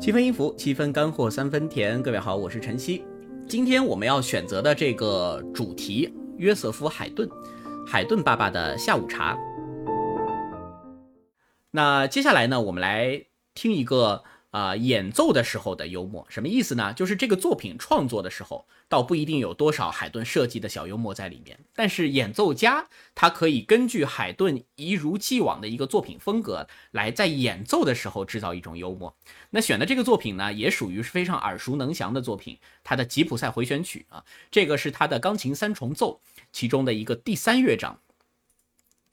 七分音符，七分干货，三分甜。各位好，我是晨曦。今天我们要选择的这个主题，约瑟夫·海顿，海顿爸爸的下午茶。那接下来呢，我们来听一个。啊，演奏的时候的幽默什么意思呢？就是这个作品创作的时候，倒不一定有多少海顿设计的小幽默在里面，但是演奏家他可以根据海顿一如既往的一个作品风格，来在演奏的时候制造一种幽默。那选的这个作品呢，也属于是非常耳熟能详的作品，他的吉普赛回旋曲啊，这个是他的钢琴三重奏其中的一个第三乐章。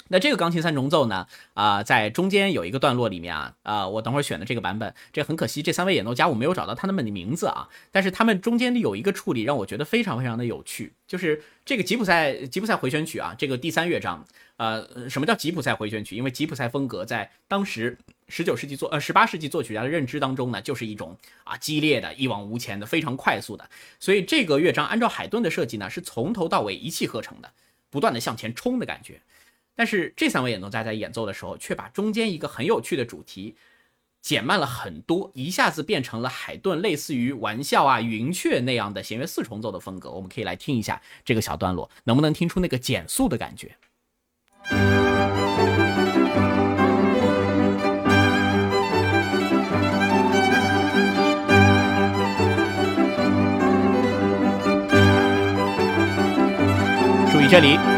那这个钢琴三重奏呢？啊，在中间有一个段落里面啊，啊，我等会儿选的这个版本，这很可惜，这三位演奏家我没有找到他们的名字啊。但是他们中间有一个处理让我觉得非常非常的有趣，就是这个吉普赛吉普赛回旋曲啊，这个第三乐章，呃，什么叫吉普赛回旋曲？因为吉普赛风格在当时十九世纪作呃十八世纪作曲家的认知当中呢，就是一种啊激烈的、一往无前的、非常快速的。所以这个乐章按照海顿的设计呢，是从头到尾一气呵成的，不断的向前冲的感觉。但是这三位演奏家在演奏的时候，却把中间一个很有趣的主题减慢了很多，一下子变成了海顿类似于玩笑啊、云雀那样的弦乐四重奏的风格。我们可以来听一下这个小段落，能不能听出那个减速的感觉？注意这里。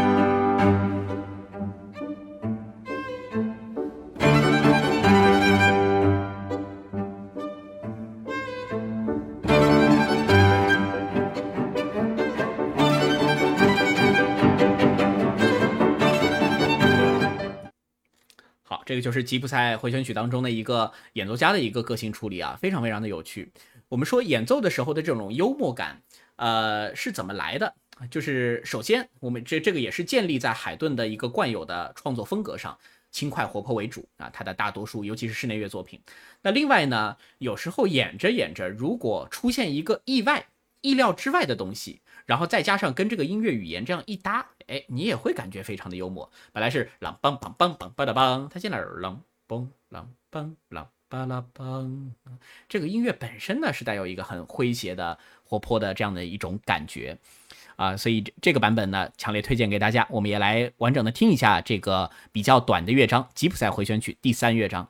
就是吉普赛回旋曲当中的一个演奏家的一个个性处理啊，非常非常的有趣。我们说演奏的时候的这种幽默感，呃，是怎么来的？就是首先我们这这个也是建立在海顿的一个惯有的创作风格上，轻快活泼为主啊，他的大多数尤其是室内乐作品。那另外呢，有时候演着演着，如果出现一个意外、意料之外的东西。然后再加上跟这个音乐语言这样一搭，哎，你也会感觉非常的幽默。本来是啷梆梆梆梆巴拉梆，它现在是啷嘣啷梆啷巴拉梆，这个音乐本身呢是带有一个很诙谐的、活泼的这样的一种感觉啊，所以这个版本呢强烈推荐给大家。我们也来完整的听一下这个比较短的乐章《吉普赛回旋曲》第三乐章。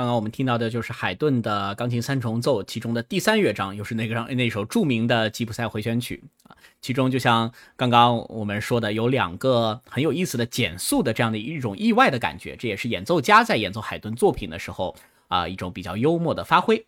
刚刚我们听到的就是海顿的钢琴三重奏，其中的第三乐章又是那个让 那首著名的吉普赛回旋曲啊。其中就像刚刚我们说的，有两个很有意思的减速的这样的一种意外的感觉，这也是演奏家在演奏海顿作品的时候啊一种比较幽默的发挥。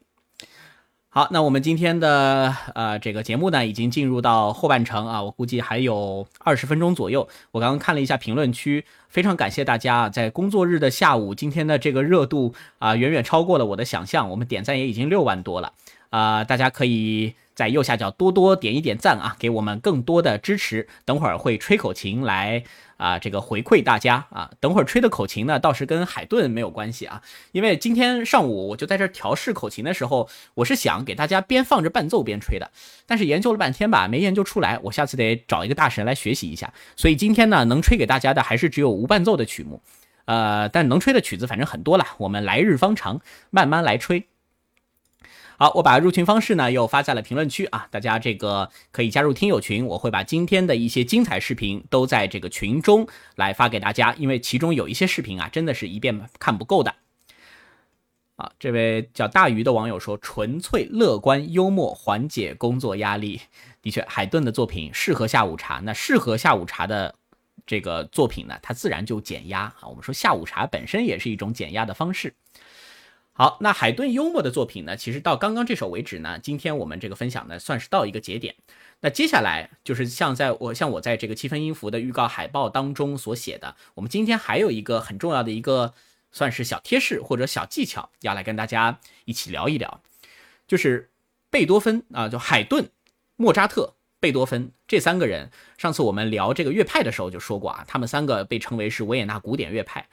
好，那我们今天的呃这个节目呢，已经进入到后半程啊，我估计还有二十分钟左右。我刚刚看了一下评论区，非常感谢大家在工作日的下午，今天的这个热度啊，远远超过了我的想象。我们点赞也已经六万多了啊，大家可以在右下角多多点一点赞啊，给我们更多的支持。等会儿会吹口琴来。啊，这个回馈大家啊，等会儿吹的口琴呢，倒是跟海顿没有关系啊，因为今天上午我就在这调试口琴的时候，我是想给大家边放着伴奏边吹的，但是研究了半天吧，没研究出来，我下次得找一个大神来学习一下，所以今天呢，能吹给大家的还是只有无伴奏的曲目，呃，但能吹的曲子反正很多了，我们来日方长，慢慢来吹。好，我把入群方式呢又发在了评论区啊，大家这个可以加入听友群，我会把今天的一些精彩视频都在这个群中来发给大家，因为其中有一些视频啊，真的是一遍看不够的。啊，这位叫大鱼的网友说，纯粹乐观幽默，缓解工作压力。的确，海顿的作品适合下午茶，那适合下午茶的这个作品呢，它自然就减压啊。我们说下午茶本身也是一种减压的方式。好，那海顿幽默的作品呢？其实到刚刚这首为止呢，今天我们这个分享呢，算是到一个节点。那接下来就是像在我像我在这个七分音符的预告海报当中所写的，我们今天还有一个很重要的一个算是小贴士或者小技巧，要来跟大家一起聊一聊，就是贝多芬啊，就海顿、莫扎特、贝多芬这三个人。上次我们聊这个乐派的时候就说过啊，他们三个被称为是维也纳古典乐派。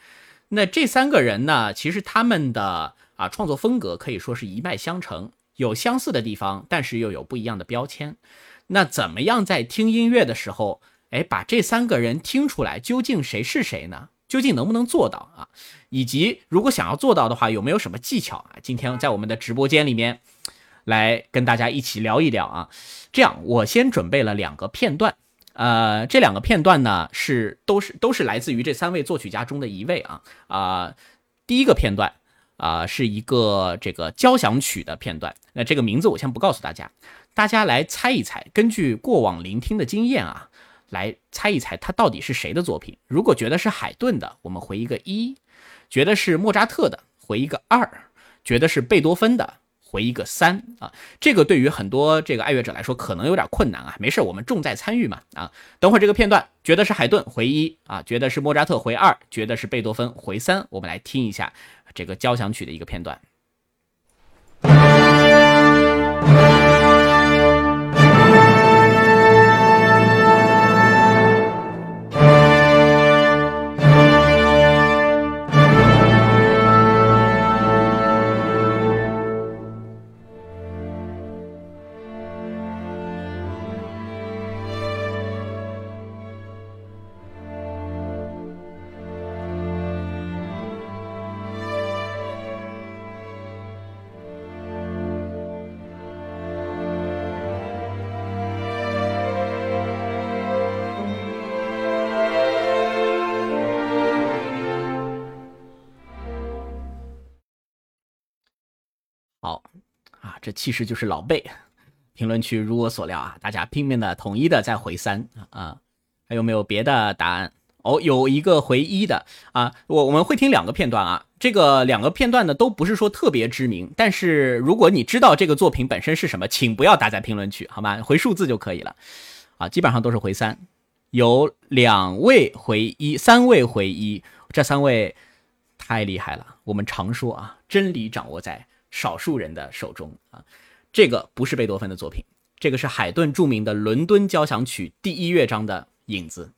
那这三个人呢，其实他们的啊，创作风格可以说是一脉相承，有相似的地方，但是又有不一样的标签。那怎么样在听音乐的时候，哎，把这三个人听出来，究竟谁是谁呢？究竟能不能做到啊？以及如果想要做到的话，有没有什么技巧啊？今天在我们的直播间里面，来跟大家一起聊一聊啊。这样，我先准备了两个片段，呃，这两个片段呢是都是都是来自于这三位作曲家中的一位啊啊，第一个片段。啊，是一个这个交响曲的片段。那这个名字我先不告诉大家，大家来猜一猜。根据过往聆听的经验啊，来猜一猜它到底是谁的作品。如果觉得是海顿的，我们回一个一；觉得是莫扎特的，回一个二；觉得是贝多芬的。回一个三啊，这个对于很多这个爱乐者来说可能有点困难啊。没事，我们重在参与嘛啊。等会这个片段觉得是海顿回一啊，觉得是莫扎特回二，觉得是贝多芬回三，我们来听一下这个交响曲的一个片段。好啊这其实就是老贝。评论区如我所料啊，大家拼命的统一的在回三啊，还有没有别的答案？哦，有一个回一的啊。我我们会听两个片段啊，这个两个片段呢都不是说特别知名，但是如果你知道这个作品本身是什么，请不要打在评论区，好吗？回数字就可以了啊，基本上都是回三，有两位回一，三位回一，这三位太厉害了。我们常说啊，真理掌握在。少数人的手中啊，这个不是贝多芬的作品，这个是海顿著名的《伦敦交响曲》第一乐章的影子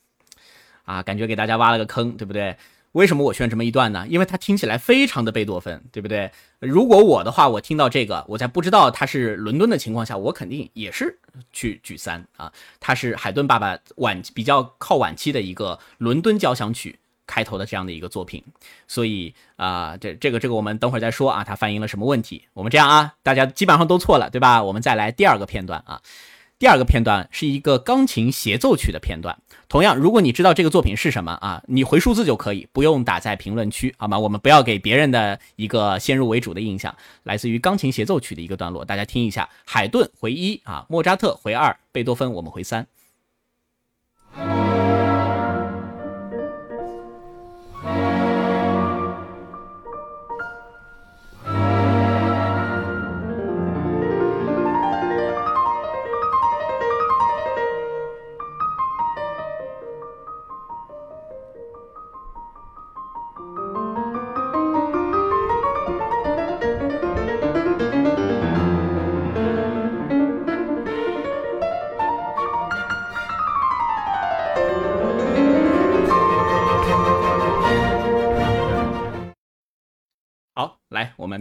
啊，感觉给大家挖了个坑，对不对？为什么我选这么一段呢？因为它听起来非常的贝多芬，对不对？如果我的话，我听到这个，我在不知道它是伦敦的情况下，我肯定也是去举三啊。它是海顿爸爸晚比较靠晚期的一个伦敦交响曲。开头的这样的一个作品，所以啊，这这个这个我们等会儿再说啊，它反映了什么问题？我们这样啊，大家基本上都错了，对吧？我们再来第二个片段啊，第二个片段是一个钢琴协奏曲的片段。同样，如果你知道这个作品是什么啊，你回数字就可以，不用打在评论区，好吗？我们不要给别人的一个先入为主的印象。来自于钢琴协奏曲的一个段落，大家听一下：海顿回一啊，莫扎特回二，贝多芬我们回三。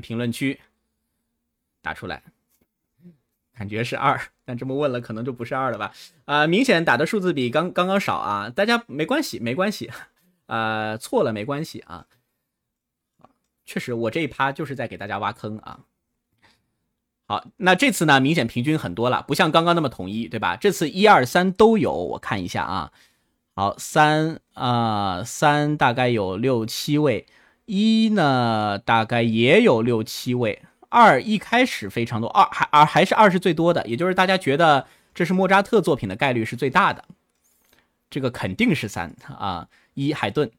评论区打出来，感觉是二，但这么问了，可能就不是二了吧？啊，明显打的数字比刚刚刚少啊！大家没关系，没关系，啊，错了没关系啊。确实，我这一趴就是在给大家挖坑啊。好，那这次呢，明显平均很多了，不像刚刚那么统一，对吧？这次一二三都有，我看一下啊。好，三啊，三大概有六七位。一呢，大概也有六七位。二一开始非常多，二还二还是二是最多的，也就是大家觉得这是莫扎特作品的概率是最大的。这个肯定是三啊，一海顿。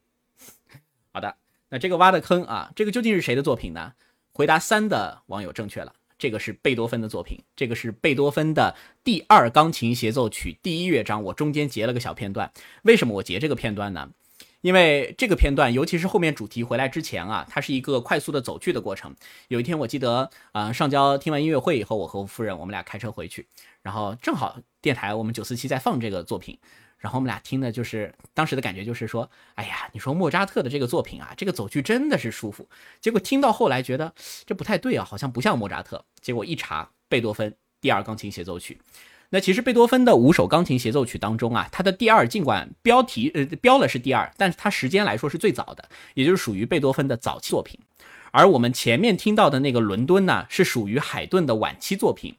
好的，那这个挖的坑啊，这个究竟是谁的作品呢？回答三的网友正确了，这个是贝多芬的作品，这个是贝多芬的第二钢琴协奏曲第一乐章。我中间截了个小片段，为什么我截这个片段呢？因为这个片段，尤其是后面主题回来之前啊，它是一个快速的走去的过程。有一天，我记得啊，上交听完音乐会以后，我和夫人我们俩开车回去，然后正好电台我们九四七在放这个作品，然后我们俩听的就是当时的感觉就是说，哎呀，你说莫扎特的这个作品啊，这个走去真的是舒服。结果听到后来觉得这不太对啊，好像不像莫扎特。结果一查，贝多芬第二钢琴协奏曲。那其实贝多芬的五首钢琴协奏曲当中啊，它的第二尽管标题呃标了是第二，但是它时间来说是最早的，也就是属于贝多芬的早期作品。而我们前面听到的那个伦敦呢，是属于海顿的晚期作品。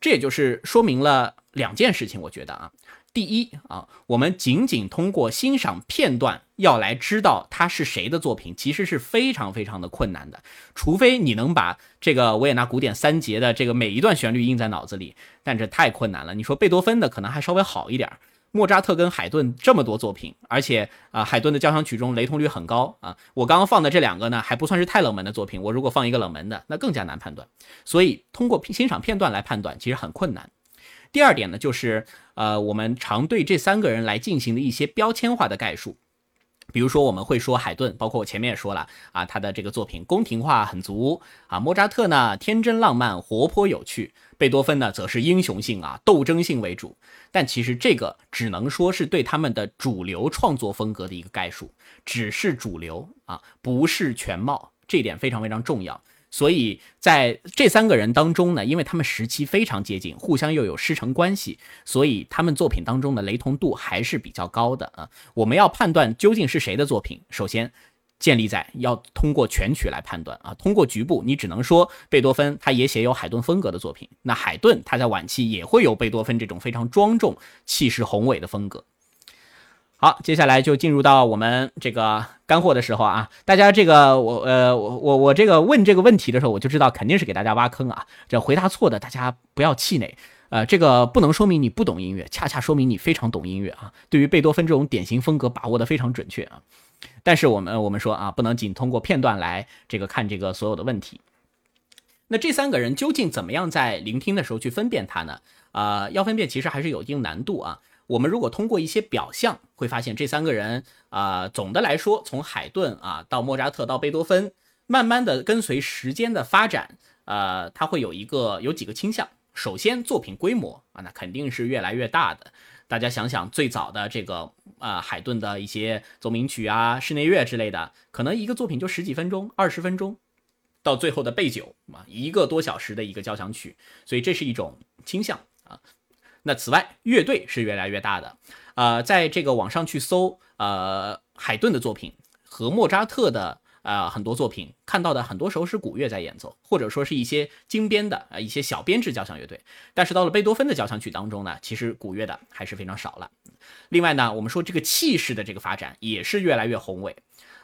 这也就是说明了两件事情，我觉得啊。第一啊，我们仅仅通过欣赏片段要来知道它是谁的作品，其实是非常非常的困难的。除非你能把这个维也纳古典三杰的这个每一段旋律印在脑子里，但这太困难了。你说贝多芬的可能还稍微好一点，莫扎特跟海顿这么多作品，而且啊，海顿的交响曲中雷同率很高啊。我刚刚放的这两个呢，还不算是太冷门的作品。我如果放一个冷门的，那更加难判断。所以通过欣赏片段来判断，其实很困难。第二点呢，就是呃，我们常对这三个人来进行的一些标签化的概述，比如说我们会说海顿，包括我前面也说了啊，他的这个作品宫廷化很足啊，莫扎特呢天真浪漫、活泼有趣，贝多芬呢则是英雄性啊、斗争性为主。但其实这个只能说是对他们的主流创作风格的一个概述，只是主流啊，不是全貌，这点非常非常重要。所以在这三个人当中呢，因为他们时期非常接近，互相又有师承关系，所以他们作品当中的雷同度还是比较高的啊。我们要判断究竟是谁的作品，首先建立在要通过全曲来判断啊。通过局部，你只能说贝多芬他也写有海顿风格的作品，那海顿他在晚期也会有贝多芬这种非常庄重、气势宏伟的风格。好，接下来就进入到我们这个干货的时候啊！大家这个我呃我我我这个问这个问题的时候，我就知道肯定是给大家挖坑啊！这回答错的，大家不要气馁。呃，这个不能说明你不懂音乐，恰恰说明你非常懂音乐啊！对于贝多芬这种典型风格把握的非常准确啊！但是我们我们说啊，不能仅通过片段来这个看这个所有的问题。那这三个人究竟怎么样在聆听的时候去分辨他呢？啊，要分辨其实还是有一定难度啊。我们如果通过一些表象，会发现这三个人啊，总的来说，从海顿啊到莫扎特到贝多芬，慢慢的跟随时间的发展，呃，他会有一个有几个倾向。首先，作品规模啊，那肯定是越来越大的。大家想想，最早的这个啊，海顿的一些奏鸣曲啊、室内乐之类的，可能一个作品就十几分钟、二十分钟，到最后的贝九啊，一个多小时的一个交响曲，所以这是一种倾向啊。那此外，乐队是越来越大的，呃，在这个网上去搜，呃，海顿的作品和莫扎特的呃很多作品看到的很多时候是古乐在演奏，或者说是一些精编的啊一些小编制交响乐队。但是到了贝多芬的交响曲当中呢，其实古乐的还是非常少了。另外呢，我们说这个气势的这个发展也是越来越宏伟。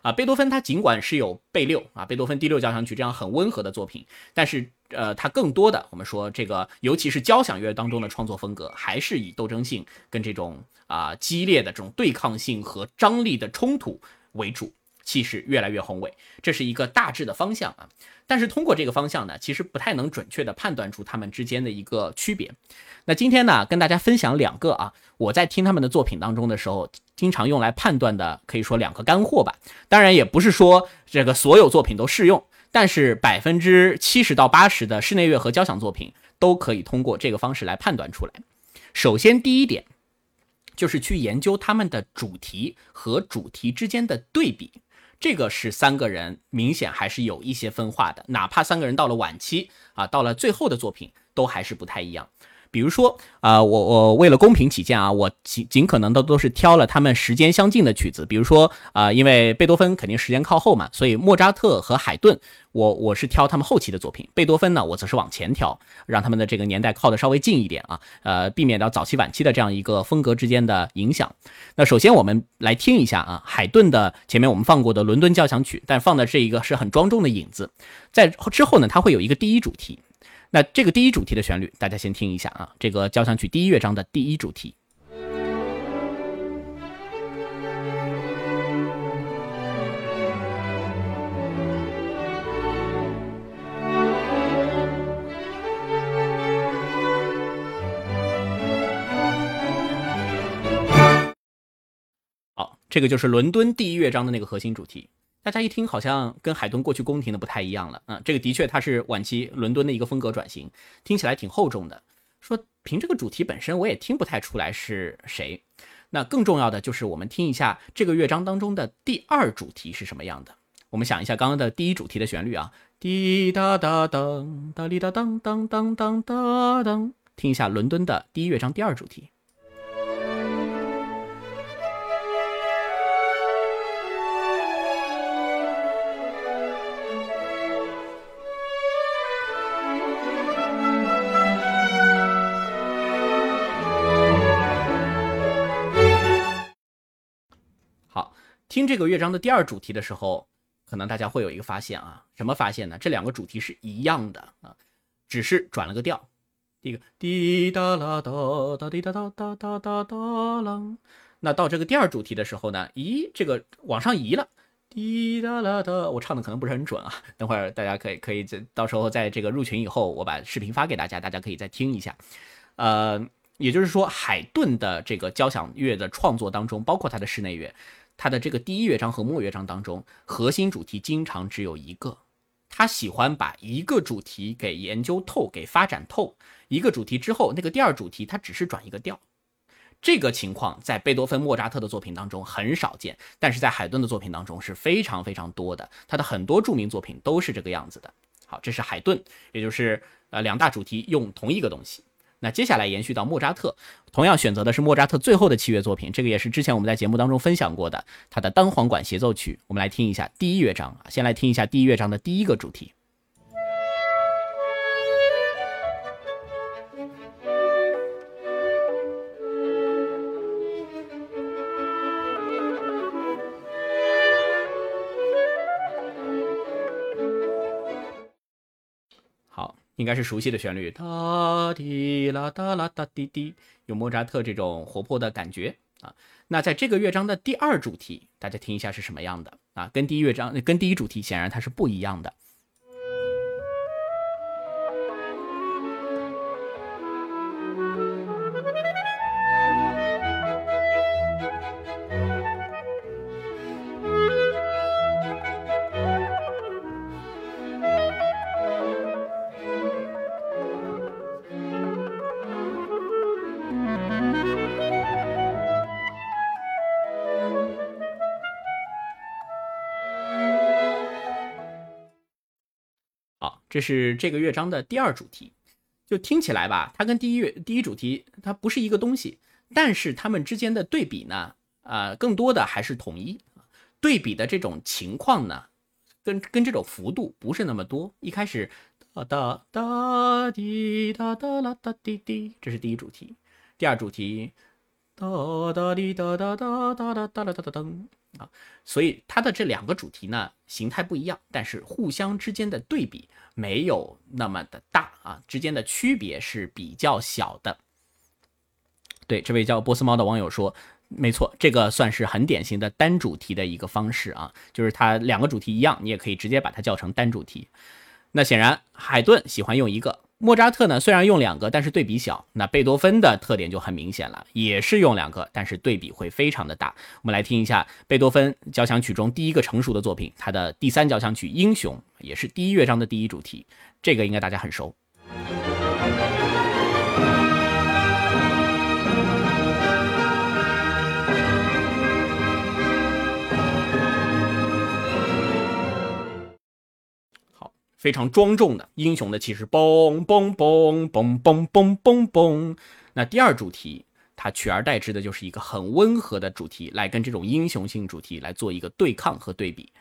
啊，贝多芬他尽管是有贝六啊，贝多芬第六交响曲这样很温和的作品，但是呃，他更多的我们说这个，尤其是交响乐当中的创作风格，还是以斗争性跟这种啊激烈的这种对抗性和张力的冲突为主，气势越来越宏伟，这是一个大致的方向啊。但是通过这个方向呢，其实不太能准确的判断出他们之间的一个区别。那今天呢，跟大家分享两个啊，我在听他们的作品当中的时候，经常用来判断的，可以说两个干货吧。当然也不是说这个所有作品都适用，但是百分之七十到八十的室内乐和交响作品都可以通过这个方式来判断出来。首先第一点，就是去研究他们的主题和主题之间的对比。这个是三个人明显还是有一些分化的，哪怕三个人到了晚期啊，到了最后的作品都还是不太一样。比如说啊，我我为了公平起见啊，我尽尽可能的都是挑了他们时间相近的曲子。比如说啊，因为贝多芬肯定时间靠后嘛，所以莫扎特和海顿，我我是挑他们后期的作品。贝多芬呢，我则是往前挑，让他们的这个年代靠的稍微近一点啊，呃，避免到早期晚期的这样一个风格之间的影响。那首先我们来听一下啊，海顿的前面我们放过的伦敦交响曲，但放的这一个是很庄重的影子，在之后呢，它会有一个第一主题。那这个第一主题的旋律，大家先听一下啊，这个交响曲第一乐章的第一主题。好，这个就是伦敦第一乐章的那个核心主题。大家一听，好像跟海顿过去宫廷的不太一样了。嗯，这个的确它是晚期伦敦的一个风格转型，听起来挺厚重的。说凭这个主题本身，我也听不太出来是谁。那更重要的就是我们听一下这个乐章当中的第二主题是什么样的。我们想一下刚刚的第一主题的旋律啊，滴答答当，哒哩哒当当当当当当，听一下伦敦的第一乐章第二主题。听这个乐章的第二主题的时候，可能大家会有一个发现啊，什么发现呢？这两个主题是一样的啊，只是转了个调。第一个滴答啦哒哒滴答哒哒哒哒哒啦，那到这个第二主题的时候呢，咦，这个往上移了，滴答啦哒。我唱的可能不是很准啊，等会儿大家可以可以在到时候在这个入群以后，我把视频发给大家，大家可以再听一下。呃，也就是说，海顿的这个交响乐的创作当中，包括他的室内乐。他的这个第一乐章和末乐章当中，核心主题经常只有一个。他喜欢把一个主题给研究透、给发展透。一个主题之后，那个第二主题他只是转一个调。这个情况在贝多芬、莫扎特的作品当中很少见，但是在海顿的作品当中是非常非常多的。他的很多著名作品都是这个样子的。好，这是海顿，也就是呃两大主题用同一个东西。那接下来延续到莫扎特，同样选择的是莫扎特最后的器乐作品，这个也是之前我们在节目当中分享过的他的单簧管协奏曲。我们来听一下第一乐章啊，先来听一下第一乐章的第一个主题。应该是熟悉的旋律，哒滴啦哒啦哒滴滴，有莫扎特这种活泼的感觉啊。那在这个乐章的第二主题，大家听一下是什么样的啊？跟第一乐章、跟第一主题显然它是不一样的。这是这个乐章的第二主题，就听起来吧，它跟第一乐第一主题它不是一个东西，但是它们之间的对比呢，呃，更多的还是统一。对比的这种情况呢，跟跟这种幅度不是那么多。一开始哒哒哒滴哒哒啦哒滴滴，这是第一主题。第二主题哒哒滴哒哒哒哒哒哒哒哒噔啊，所以它的这两个主题呢形态不一样，但是互相之间的对比没有那么的大啊，之间的区别是比较小的。对，这位叫波斯猫的网友说。没错，这个算是很典型的单主题的一个方式啊，就是它两个主题一样，你也可以直接把它叫成单主题。那显然海顿喜欢用一个，莫扎特呢虽然用两个，但是对比小。那贝多芬的特点就很明显了，也是用两个，但是对比会非常的大。我们来听一下贝多芬交响曲中第一个成熟的作品，他的第三交响曲《英雄》，也是第一乐章的第一主题，这个应该大家很熟。非常庄重的英雄的气势，嘣嘣嘣嘣嘣嘣嘣嘣。那第二主题，它取而代之的就是一个很温和的主题，来跟这种英雄性主题来做一个对抗和对比。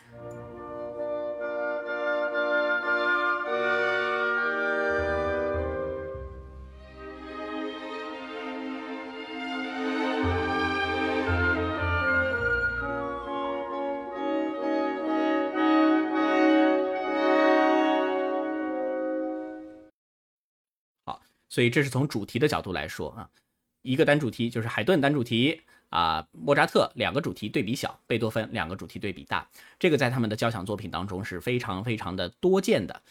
所以这是从主题的角度来说啊，一个单主题就是海顿单主题啊，莫扎特两个主题对比小，贝多芬两个主题对比大，这个在他们的交响作品当中是非常非常的多见的。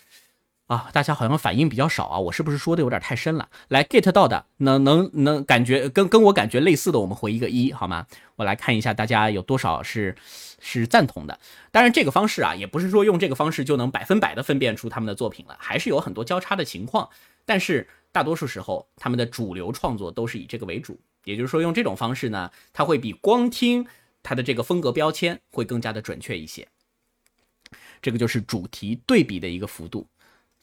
啊。大家好像反应比较少啊，我是不是说的有点太深了？来 get 到的能能能感觉跟跟我感觉类似的，我们回一个一好吗？我来看一下大家有多少是是赞同的。当然这个方式啊，也不是说用这个方式就能百分百的分辨出他们的作品了，还是有很多交叉的情况，但是。大多数时候，他们的主流创作都是以这个为主，也就是说，用这种方式呢，它会比光听它的这个风格标签会更加的准确一些。这个就是主题对比的一个幅度。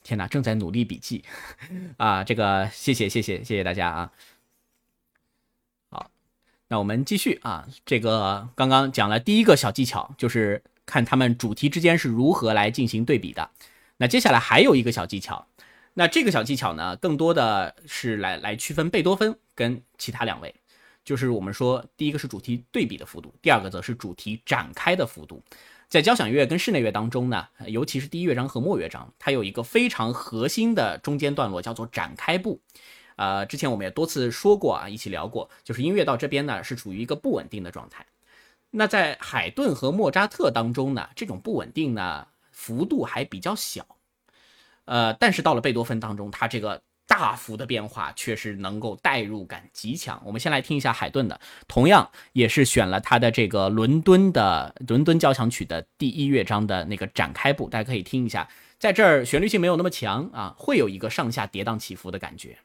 天哪，正在努力笔记啊！这个谢谢谢谢谢谢大家啊。好，那我们继续啊。这个刚刚讲了第一个小技巧，就是看他们主题之间是如何来进行对比的。那接下来还有一个小技巧。那这个小技巧呢，更多的是来来区分贝多芬跟其他两位，就是我们说第一个是主题对比的幅度，第二个则是主题展开的幅度。在交响乐跟室内乐当中呢，尤其是第一乐章和末乐章，它有一个非常核心的中间段落，叫做展开部。呃，之前我们也多次说过啊，一起聊过，就是音乐到这边呢是处于一个不稳定的状态。那在海顿和莫扎特当中呢，这种不稳定呢幅度还比较小。呃，但是到了贝多芬当中，他这个大幅的变化却是能够代入感极强。我们先来听一下海顿的，同样也是选了他的这个伦敦的伦敦交响曲的第一乐章的那个展开部，大家可以听一下，在这儿旋律性没有那么强啊，会有一个上下跌宕起伏的感觉。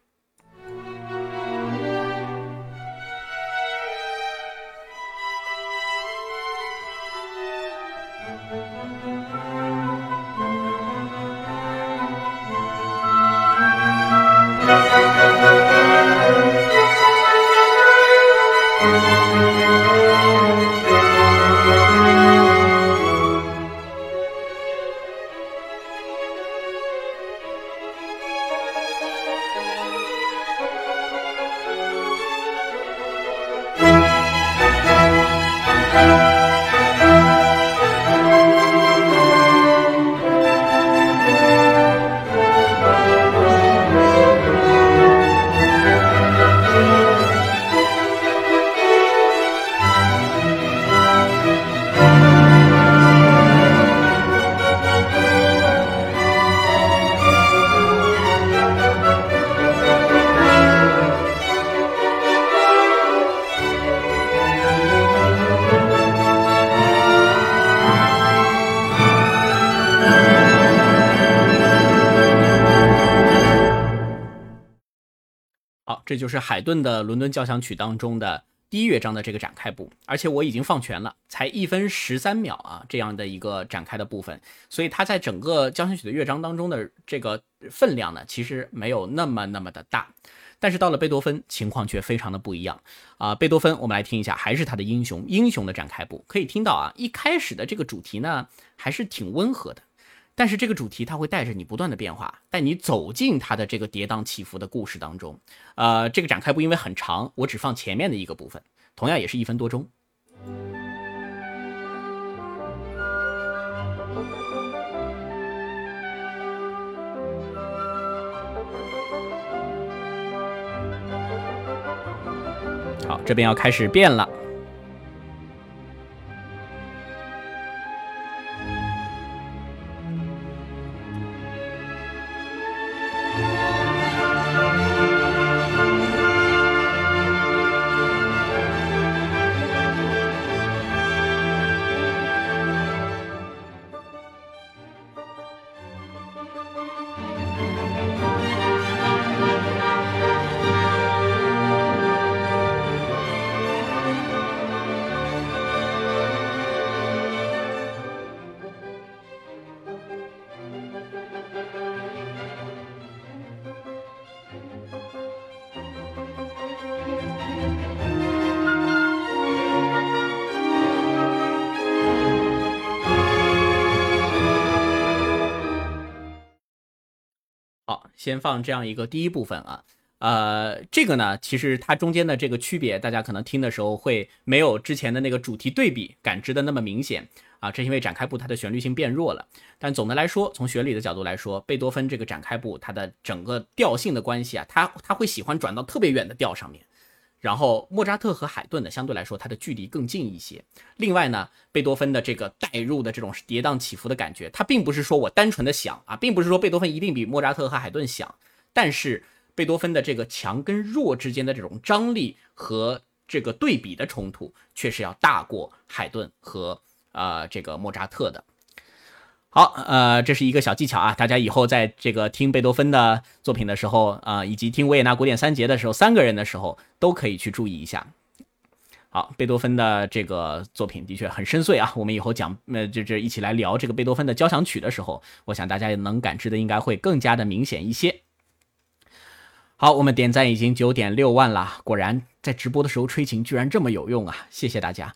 就是海顿的伦敦交响曲当中的第一乐章的这个展开部，而且我已经放全了，才一分十三秒啊，这样的一个展开的部分，所以它在整个交响曲的乐章当中的这个分量呢，其实没有那么那么的大。但是到了贝多芬，情况却非常的不一样啊。贝多芬，我们来听一下，还是他的英雄英雄的展开部，可以听到啊，一开始的这个主题呢，还是挺温和的。但是这个主题它会带着你不断的变化，带你走进它的这个跌宕起伏的故事当中。呃，这个展开部因为很长，我只放前面的一个部分，同样也是一分多钟。好，这边要开始变了。先放这样一个第一部分啊，呃，这个呢，其实它中间的这个区别，大家可能听的时候会没有之前的那个主题对比感知的那么明显啊，这是因为展开部它的旋律性变弱了。但总的来说，从旋律的角度来说，贝多芬这个展开部它的整个调性的关系啊，它它会喜欢转到特别远的调上面。然后莫扎特和海顿呢，相对来说它的距离更近一些。另外呢，贝多芬的这个带入的这种跌宕起伏的感觉，它并不是说我单纯的想啊，并不是说贝多芬一定比莫扎特和海顿想，但是贝多芬的这个强跟弱之间的这种张力和这个对比的冲突，却是要大过海顿和呃这个莫扎特的。好，呃，这是一个小技巧啊，大家以后在这个听贝多芬的作品的时候啊，以及听维也纳古典三杰的时候，三个人的时候，都可以去注意一下。好，贝多芬的这个作品的确很深邃啊，我们以后讲，呃，就这一起来聊这个贝多芬的交响曲的时候，我想大家也能感知的应该会更加的明显一些。好，我们点赞已经九点六万了，果然在直播的时候吹琴居然这么有用啊！谢谢大家，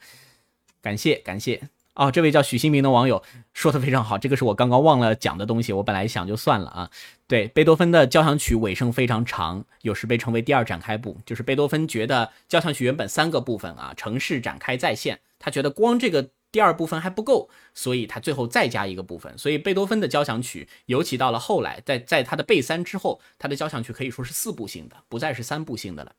感谢感谢。哦，这位叫许新明的网友说的非常好，这个是我刚刚忘了讲的东西，我本来想就算了啊。对，贝多芬的交响曲尾声非常长，有时被称为第二展开部，就是贝多芬觉得交响曲原本三个部分啊，城市展开再现，他觉得光这个第二部分还不够，所以他最后再加一个部分。所以贝多芬的交响曲，尤其到了后来，在在他的贝三之后，他的交响曲可以说是四部性的，不再是三部性的了。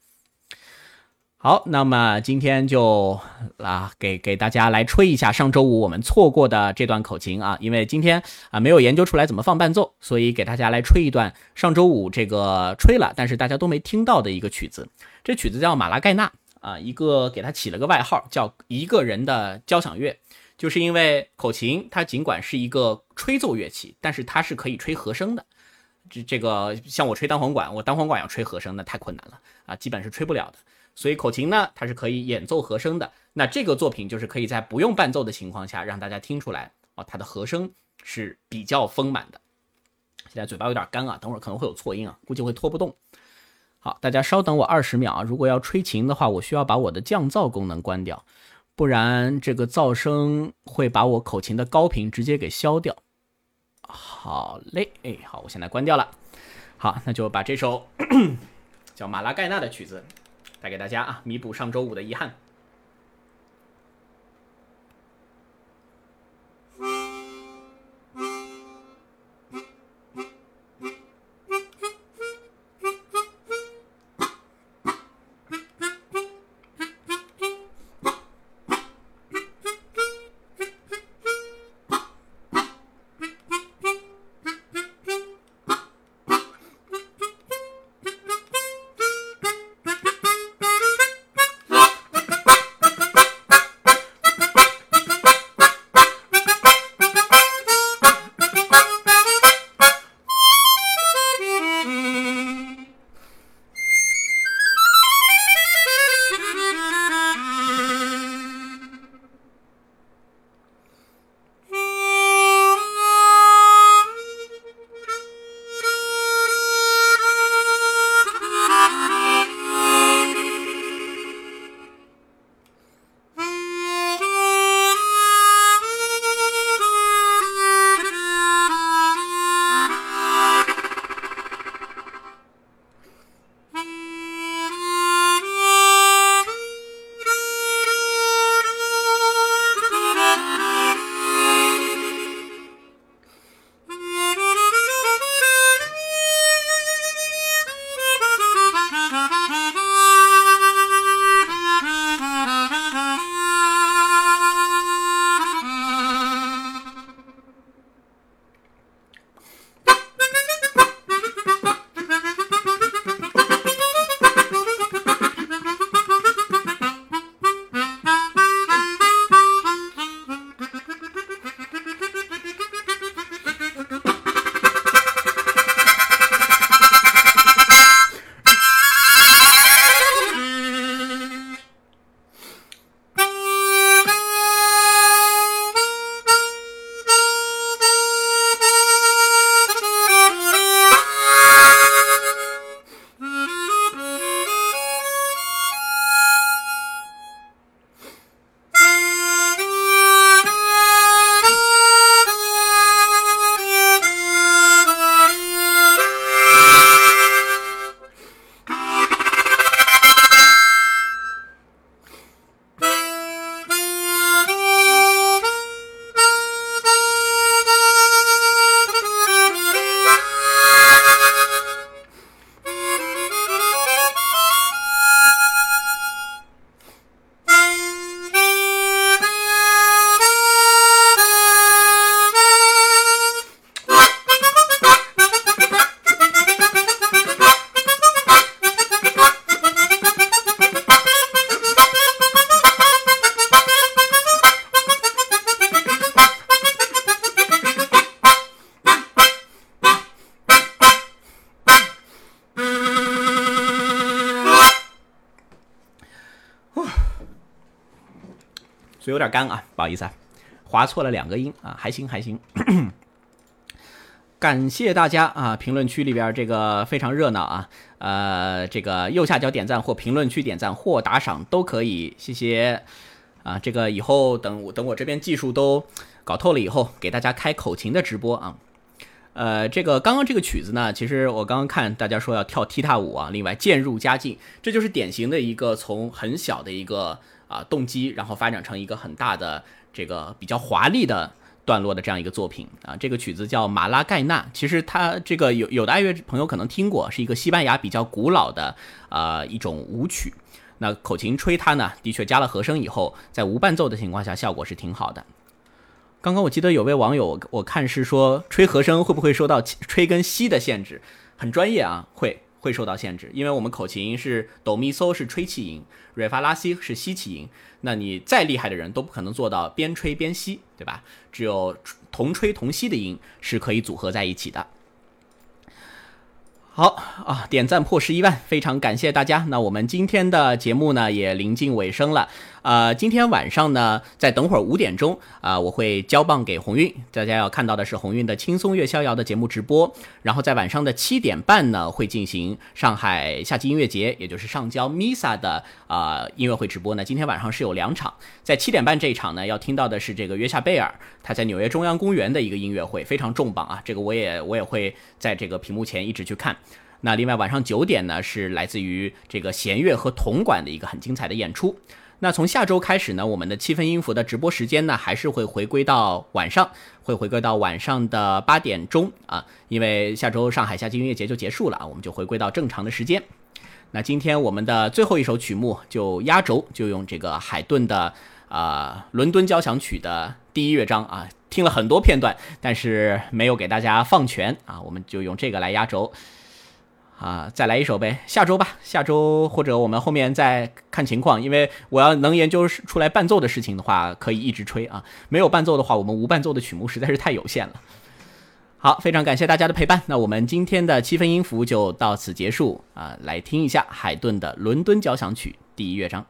好，那么今天就啊给给大家来吹一下上周五我们错过的这段口琴啊，因为今天啊没有研究出来怎么放伴奏，所以给大家来吹一段上周五这个吹了，但是大家都没听到的一个曲子。这曲子叫马拉盖纳啊，一个给它起了个外号叫一个人的交响乐，就是因为口琴它尽管是一个吹奏乐器，但是它是可以吹和声的。这这个像我吹单簧管，我单簧管要吹和声那太困难了啊，基本是吹不了的。所以口琴呢，它是可以演奏和声的。那这个作品就是可以在不用伴奏的情况下，让大家听出来哦，它的和声是比较丰满的。现在嘴巴有点干啊，等会儿可能会有错音啊，估计会拖不动。好，大家稍等我二十秒啊。如果要吹琴的话，我需要把我的降噪功能关掉，不然这个噪声会把我口琴的高频直接给消掉。好嘞，哎，好，我现在关掉了。好，那就把这首 叫马拉盖纳的曲子。带给大家啊，弥补上周五的遗憾。点干啊，不好意思啊，划错了两个音啊，还行还行。感谢大家啊，评论区里边这个非常热闹啊，呃，这个右下角点赞或评论区点赞或打赏都可以，谢谢啊。这个以后等等我这边技术都搞透了以后，给大家开口琴的直播啊。呃，这个刚刚这个曲子呢，其实我刚刚看大家说要跳踢踏舞啊，另外渐入佳境，这就是典型的一个从很小的一个啊动机，然后发展成一个很大的这个比较华丽的段落的这样一个作品啊。这个曲子叫马拉盖纳，其实它这个有有的爱乐朋友可能听过，是一个西班牙比较古老的啊一种舞曲。那口琴吹它呢，的确加了和声以后，在无伴奏的情况下，效果是挺好的。刚刚我记得有位网友，我看是说吹和声会不会受到吹跟吸的限制？很专业啊，会会受到限制，因为我们口琴是哆咪嗦是吹气音，瑞发拉西是吸气音，那你再厉害的人都不可能做到边吹边吸，对吧？只有同吹同吸的音是可以组合在一起的。好啊，点赞破十一万，非常感谢大家。那我们今天的节目呢也临近尾声了。呃，今天晚上呢，在等会儿五点钟啊，我会交棒给鸿运，大家要看到的是鸿运的轻松乐逍遥的节目直播。然后在晚上的七点半呢，会进行上海夏季音乐节，也就是上交 Misa 的啊音乐会直播呢。今天晚上是有两场，在七点半这一场呢，要听到的是这个约夏贝尔，他在纽约中央公园的一个音乐会，非常重磅啊。这个我也我也会在这个屏幕前一直去看。那另外晚上九点呢，是来自于这个弦乐和铜管的一个很精彩的演出。那从下周开始呢，我们的七分音符的直播时间呢，还是会回归到晚上，会回归到晚上的八点钟啊，因为下周上海夏季音乐节就结束了啊，我们就回归到正常的时间。那今天我们的最后一首曲目就压轴，就用这个海顿的啊伦敦交响曲的第一乐章啊，听了很多片段，但是没有给大家放全啊，我们就用这个来压轴。啊，再来一首呗，下周吧，下周或者我们后面再看情况，因为我要能研究出来伴奏的事情的话，可以一直吹啊。没有伴奏的话，我们无伴奏的曲目实在是太有限了。好，非常感谢大家的陪伴，那我们今天的七分音符就到此结束啊。来听一下海顿的《伦敦交响曲》第一乐章。